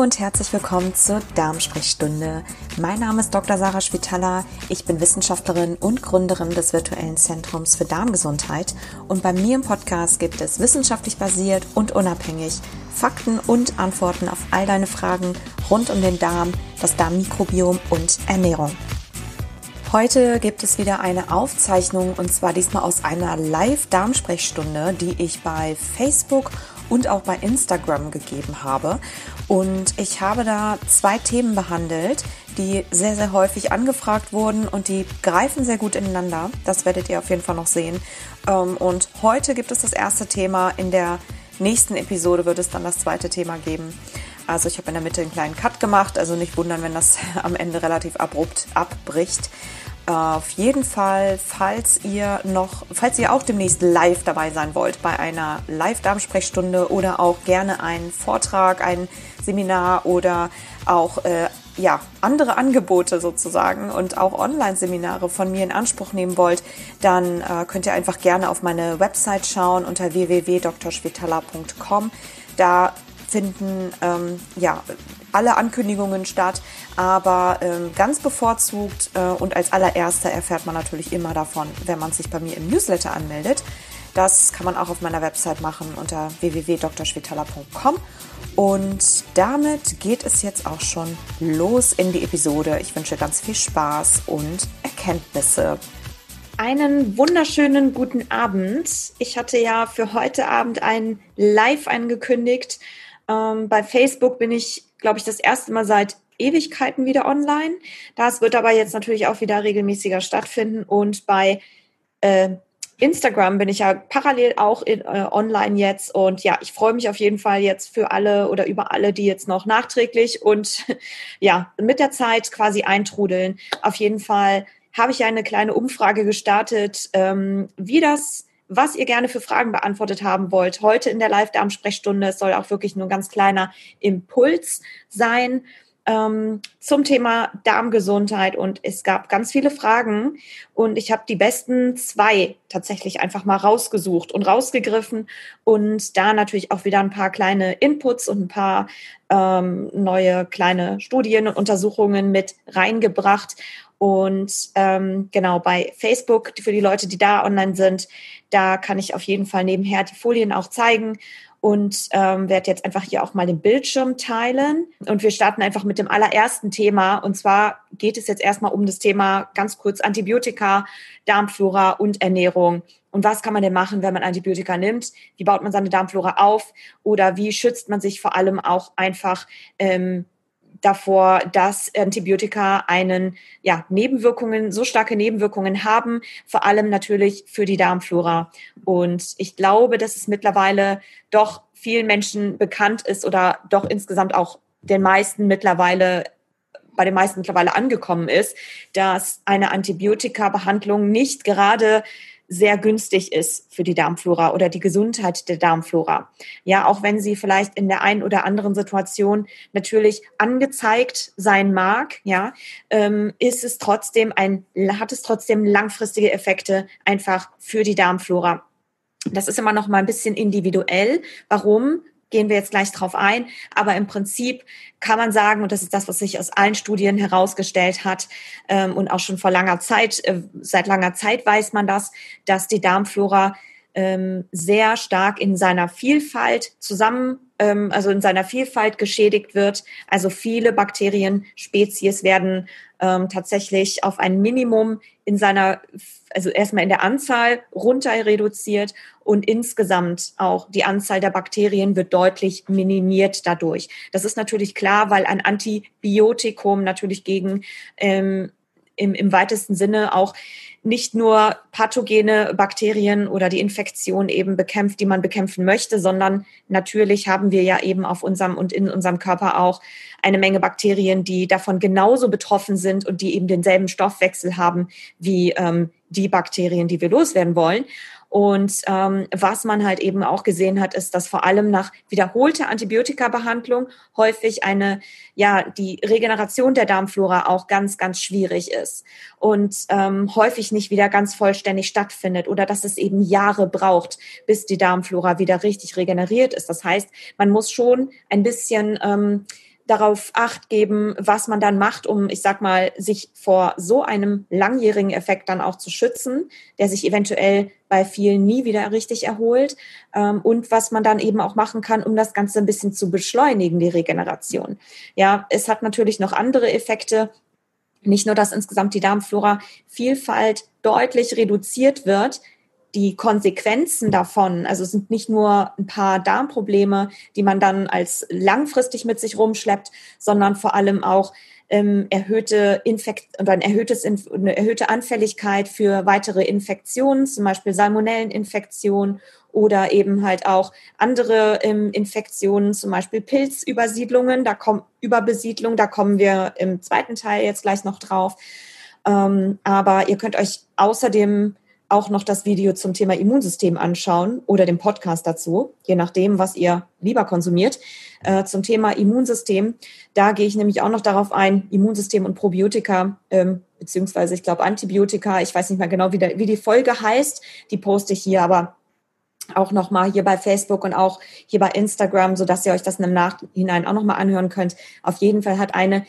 Und herzlich willkommen zur Darmsprechstunde. Mein Name ist Dr. Sarah Spitaler. Ich bin Wissenschaftlerin und Gründerin des virtuellen Zentrums für Darmgesundheit. Und bei mir im Podcast gibt es wissenschaftlich basiert und unabhängig Fakten und Antworten auf all deine Fragen rund um den Darm, das Darmmikrobiom und Ernährung. Heute gibt es wieder eine Aufzeichnung und zwar diesmal aus einer Live-Darmsprechstunde, die ich bei Facebook und auch bei Instagram gegeben habe. Und ich habe da zwei Themen behandelt, die sehr, sehr häufig angefragt wurden und die greifen sehr gut ineinander. Das werdet ihr auf jeden Fall noch sehen. Ähm, und heute gibt es das erste Thema. In der nächsten Episode wird es dann das zweite Thema geben. Also ich habe in der Mitte einen kleinen Cut gemacht, also nicht wundern, wenn das am Ende relativ abrupt abbricht. Auf jeden Fall, falls ihr noch, falls ihr auch demnächst live dabei sein wollt bei einer Live-Darmsprechstunde oder auch gerne einen Vortrag, ein Seminar oder auch äh, ja, andere Angebote sozusagen und auch Online-Seminare von mir in Anspruch nehmen wollt, dann äh, könnt ihr einfach gerne auf meine Website schauen unter www.drschwetala.com. Da finden ähm, ja alle Ankündigungen statt, aber ähm, ganz bevorzugt äh, und als allererster erfährt man natürlich immer davon, wenn man sich bei mir im Newsletter anmeldet. Das kann man auch auf meiner Website machen unter www.drschwetala.com. Und damit geht es jetzt auch schon los in die Episode. Ich wünsche ganz viel Spaß und Erkenntnisse. Einen wunderschönen guten Abend. Ich hatte ja für heute Abend ein Live angekündigt ähm, bei Facebook bin ich, glaube ich, das erste Mal seit Ewigkeiten wieder online. Das wird aber jetzt natürlich auch wieder regelmäßiger stattfinden. Und bei äh, Instagram bin ich ja parallel auch in, äh, online jetzt. Und ja, ich freue mich auf jeden Fall jetzt für alle oder über alle, die jetzt noch nachträglich und ja, mit der Zeit quasi eintrudeln. Auf jeden Fall habe ich ja eine kleine Umfrage gestartet, ähm, wie das was ihr gerne für Fragen beantwortet haben wollt. Heute in der Live-Darm-Sprechstunde. Es soll auch wirklich nur ein ganz kleiner Impuls sein ähm, zum Thema Darmgesundheit. Und es gab ganz viele Fragen. Und ich habe die besten zwei tatsächlich einfach mal rausgesucht und rausgegriffen. Und da natürlich auch wieder ein paar kleine Inputs und ein paar ähm, neue kleine Studien und Untersuchungen mit reingebracht. Und ähm, genau bei Facebook, für die Leute, die da online sind, da kann ich auf jeden Fall nebenher die Folien auch zeigen und ähm, werde jetzt einfach hier auch mal den Bildschirm teilen. Und wir starten einfach mit dem allerersten Thema. Und zwar geht es jetzt erstmal um das Thema ganz kurz Antibiotika, Darmflora und Ernährung. Und was kann man denn machen, wenn man Antibiotika nimmt? Wie baut man seine Darmflora auf? Oder wie schützt man sich vor allem auch einfach ähm, davor, dass Antibiotika einen, ja, Nebenwirkungen, so starke Nebenwirkungen haben, vor allem natürlich für die Darmflora. Und ich glaube, dass es mittlerweile doch vielen Menschen bekannt ist oder doch insgesamt auch den meisten mittlerweile bei den meisten mittlerweile angekommen ist, dass eine Antibiotika-Behandlung nicht gerade sehr günstig ist für die Darmflora oder die Gesundheit der Darmflora. Ja, auch wenn sie vielleicht in der einen oder anderen Situation natürlich angezeigt sein mag, ja, ähm, ist es trotzdem ein, hat es trotzdem langfristige Effekte einfach für die Darmflora. Das ist immer noch mal ein bisschen individuell. Warum? Gehen wir jetzt gleich drauf ein. Aber im Prinzip kann man sagen, und das ist das, was sich aus allen Studien herausgestellt hat ähm, und auch schon vor langer Zeit, äh, seit langer Zeit weiß man das, dass die Darmflora ähm, sehr stark in seiner Vielfalt zusammen, ähm, also in seiner Vielfalt geschädigt wird. Also viele Bakterienspezies werden ähm, tatsächlich auf ein Minimum in seiner, also erstmal in der Anzahl runter reduziert und insgesamt auch die Anzahl der Bakterien wird deutlich minimiert dadurch. Das ist natürlich klar, weil ein Antibiotikum natürlich gegen ähm, im, im weitesten Sinne auch nicht nur pathogene Bakterien oder die Infektion eben bekämpft, die man bekämpfen möchte, sondern natürlich haben wir ja eben auf unserem und in unserem Körper auch eine Menge Bakterien, die davon genauso betroffen sind und die eben denselben Stoffwechsel haben wie ähm, die Bakterien, die wir loswerden wollen. Und ähm, was man halt eben auch gesehen hat, ist, dass vor allem nach wiederholter Antibiotika-Behandlung häufig eine, ja, die Regeneration der Darmflora auch ganz, ganz schwierig ist und ähm, häufig nicht wieder ganz vollständig stattfindet oder dass es eben Jahre braucht, bis die Darmflora wieder richtig regeneriert ist. Das heißt, man muss schon ein bisschen ähm, darauf acht geben, was man dann macht, um, ich sag mal, sich vor so einem langjährigen Effekt dann auch zu schützen, der sich eventuell bei vielen nie wieder richtig erholt. Ähm, und was man dann eben auch machen kann, um das Ganze ein bisschen zu beschleunigen, die Regeneration. Ja, es hat natürlich noch andere Effekte. Nicht nur, dass insgesamt die Darmflora-Vielfalt deutlich reduziert wird, die Konsequenzen davon, also es sind nicht nur ein paar Darmprobleme, die man dann als langfristig mit sich rumschleppt, sondern vor allem auch ähm, erhöhte Infekt oder ein erhöhtes, eine erhöhte Anfälligkeit für weitere Infektionen, zum Beispiel Salmonelleninfektionen oder eben halt auch andere ähm, Infektionen, zum Beispiel Pilzübersiedlungen, da kommt Überbesiedlung, da kommen wir im zweiten Teil jetzt gleich noch drauf. Ähm, aber ihr könnt euch außerdem auch noch das Video zum Thema Immunsystem anschauen oder den Podcast dazu, je nachdem, was ihr lieber konsumiert. Äh, zum Thema Immunsystem, da gehe ich nämlich auch noch darauf ein, Immunsystem und Probiotika, ähm, beziehungsweise ich glaube Antibiotika, ich weiß nicht mehr genau, wie, der, wie die Folge heißt, die poste ich hier, aber auch nochmal hier bei Facebook und auch hier bei Instagram, so dass ihr euch das im Nachhinein auch nochmal anhören könnt. Auf jeden Fall hat eine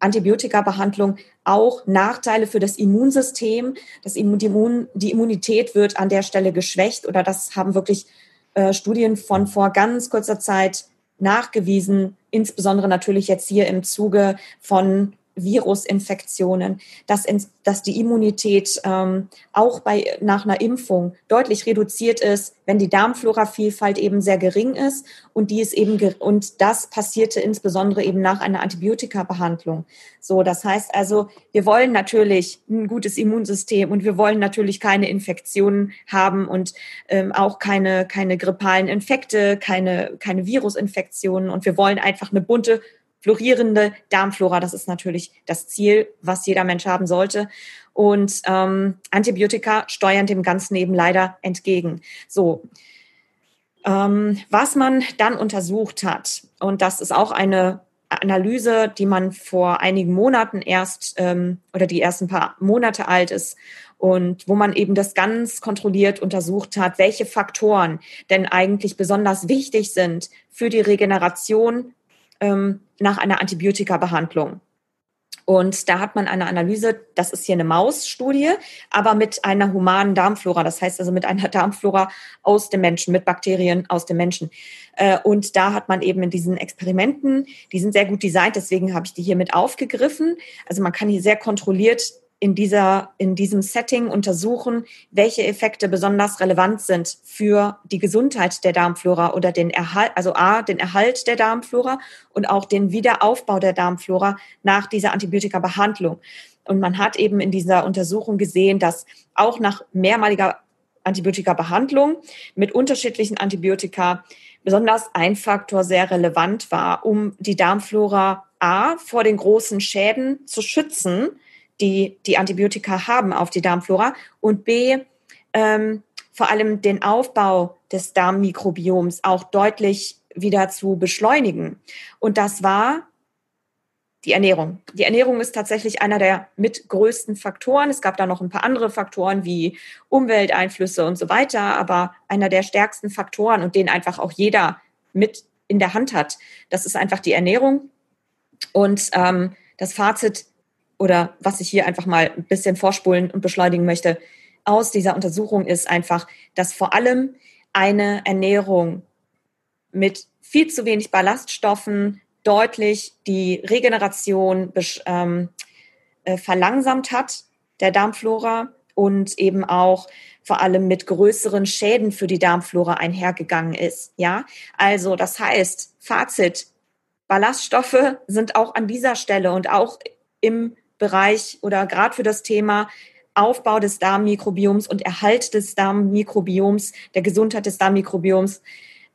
Antibiotika-Behandlung auch Nachteile für das Immunsystem. Das Immun, die Immunität wird an der Stelle geschwächt oder das haben wirklich äh, Studien von vor ganz kurzer Zeit nachgewiesen, insbesondere natürlich jetzt hier im Zuge von Virusinfektionen, dass, dass die Immunität ähm, auch bei, nach einer Impfung deutlich reduziert ist, wenn die Darmflora-Vielfalt eben sehr gering ist und die ist eben und das passierte insbesondere eben nach einer Antibiotika-Behandlung. So, das heißt also, wir wollen natürlich ein gutes Immunsystem und wir wollen natürlich keine Infektionen haben und ähm, auch keine keine grippalen Infekte, keine keine Virusinfektionen und wir wollen einfach eine bunte florierende Darmflora. Das ist natürlich das Ziel, was jeder Mensch haben sollte. Und ähm, Antibiotika steuern dem Ganzen eben leider entgegen. So, ähm, was man dann untersucht hat, und das ist auch eine Analyse, die man vor einigen Monaten erst ähm, oder die erst ein paar Monate alt ist und wo man eben das ganz kontrolliert untersucht hat, welche Faktoren denn eigentlich besonders wichtig sind für die Regeneration ähm, nach einer Antibiotika-Behandlung. Und da hat man eine Analyse, das ist hier eine Mausstudie, aber mit einer humanen Darmflora, das heißt also mit einer Darmflora aus dem Menschen, mit Bakterien aus dem Menschen. Äh, und da hat man eben in diesen Experimenten, die sind sehr gut designt, deswegen habe ich die hier mit aufgegriffen. Also man kann hier sehr kontrolliert in, dieser, in diesem Setting untersuchen, welche Effekte besonders relevant sind für die Gesundheit der Darmflora oder den Erhalt, also A, den Erhalt der Darmflora und auch den Wiederaufbau der Darmflora nach dieser Antibiotika-Behandlung. Und man hat eben in dieser Untersuchung gesehen, dass auch nach mehrmaliger Antibiotika-Behandlung mit unterschiedlichen Antibiotika besonders ein Faktor sehr relevant war, um die Darmflora A vor den großen Schäden zu schützen, die die Antibiotika haben auf die Darmflora und B, ähm, vor allem den Aufbau des Darmmikrobioms auch deutlich wieder zu beschleunigen. Und das war die Ernährung. Die Ernährung ist tatsächlich einer der mit größten Faktoren. Es gab da noch ein paar andere Faktoren wie Umwelteinflüsse und so weiter, aber einer der stärksten Faktoren und den einfach auch jeder mit in der Hand hat, das ist einfach die Ernährung. Und ähm, das Fazit oder was ich hier einfach mal ein bisschen vorspulen und beschleunigen möchte, aus dieser Untersuchung ist einfach, dass vor allem eine Ernährung mit viel zu wenig Ballaststoffen deutlich die Regeneration ähm, äh, verlangsamt hat der Darmflora und eben auch vor allem mit größeren Schäden für die Darmflora einhergegangen ist. Ja, also das heißt, Fazit, Ballaststoffe sind auch an dieser Stelle und auch im Bereich oder gerade für das Thema Aufbau des Darmmikrobioms und Erhalt des Darmmikrobioms, der Gesundheit des Darmmikrobioms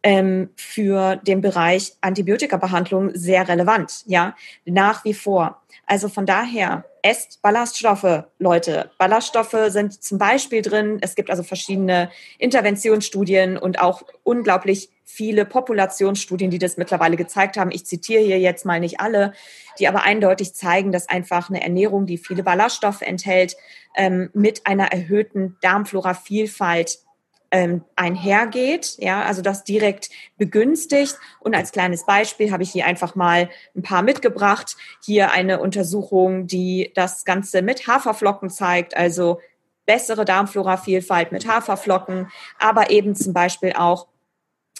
ähm, für den Bereich Antibiotikabehandlung sehr relevant, ja, nach wie vor. Also von daher, esst Ballaststoffe, Leute. Ballaststoffe sind zum Beispiel drin. Es gibt also verschiedene Interventionsstudien und auch unglaublich viele Populationsstudien, die das mittlerweile gezeigt haben. Ich zitiere hier jetzt mal nicht alle, die aber eindeutig zeigen, dass einfach eine Ernährung, die viele Ballaststoffe enthält, ähm, mit einer erhöhten Darmflora-Vielfalt einhergeht, ja, also das direkt begünstigt. Und als kleines Beispiel habe ich hier einfach mal ein paar mitgebracht. Hier eine Untersuchung, die das Ganze mit Haferflocken zeigt, also bessere Darmflora-Vielfalt mit Haferflocken, aber eben zum Beispiel auch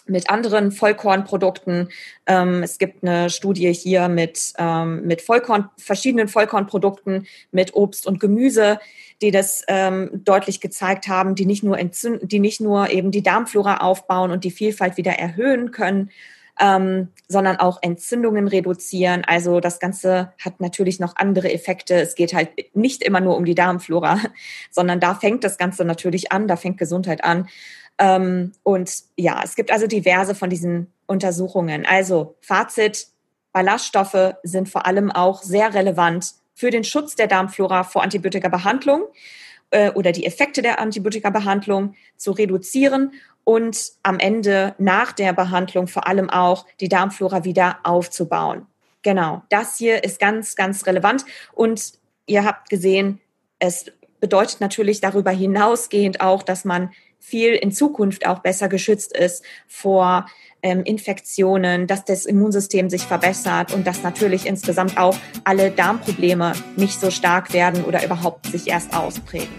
mit anderen Vollkornprodukten. Ähm, es gibt eine Studie hier mit, ähm, mit Vollkorn, verschiedenen Vollkornprodukten, mit Obst und Gemüse, die das ähm, deutlich gezeigt haben, die nicht nur entzünden, die nicht nur eben die Darmflora aufbauen und die Vielfalt wieder erhöhen können, ähm, sondern auch Entzündungen reduzieren. Also das Ganze hat natürlich noch andere Effekte. Es geht halt nicht immer nur um die Darmflora, sondern da fängt das Ganze natürlich an, da fängt Gesundheit an. Ähm, und ja, es gibt also diverse von diesen Untersuchungen. Also Fazit, Ballaststoffe sind vor allem auch sehr relevant für den Schutz der Darmflora vor Antibiotikabehandlung äh, oder die Effekte der Antibiotikabehandlung zu reduzieren und am Ende nach der Behandlung vor allem auch die Darmflora wieder aufzubauen. Genau, das hier ist ganz, ganz relevant und ihr habt gesehen, es bedeutet natürlich darüber hinausgehend auch, dass man viel in Zukunft auch besser geschützt ist vor ähm, Infektionen, dass das Immunsystem sich verbessert und dass natürlich insgesamt auch alle Darmprobleme nicht so stark werden oder überhaupt sich erst ausprägen.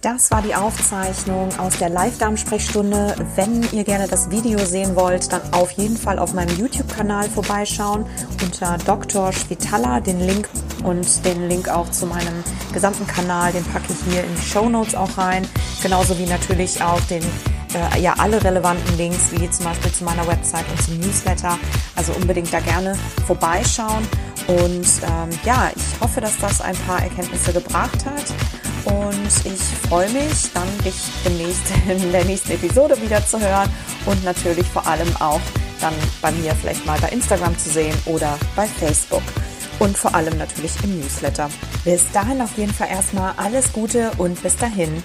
Das war die Aufzeichnung aus der Live-Darm-Sprechstunde. Wenn ihr gerne das Video sehen wollt, dann auf jeden Fall auf meinem YouTube-Kanal vorbeischauen unter Dr. Schwitala. Den Link und den Link auch zu meinem gesamten Kanal, den packe ich hier in die Show Notes auch rein. Genauso wie natürlich auch den äh, ja alle relevanten Links, wie zum Beispiel zu meiner Website und zum Newsletter. Also unbedingt da gerne vorbeischauen. Und ähm, ja, ich hoffe, dass das ein paar Erkenntnisse gebracht hat. Und ich freue mich, dann dich demnächst in der nächsten Episode wieder zu hören und natürlich vor allem auch dann bei mir vielleicht mal bei Instagram zu sehen oder bei Facebook. Und vor allem natürlich im Newsletter. Bis dahin auf jeden Fall erstmal alles Gute und bis dahin,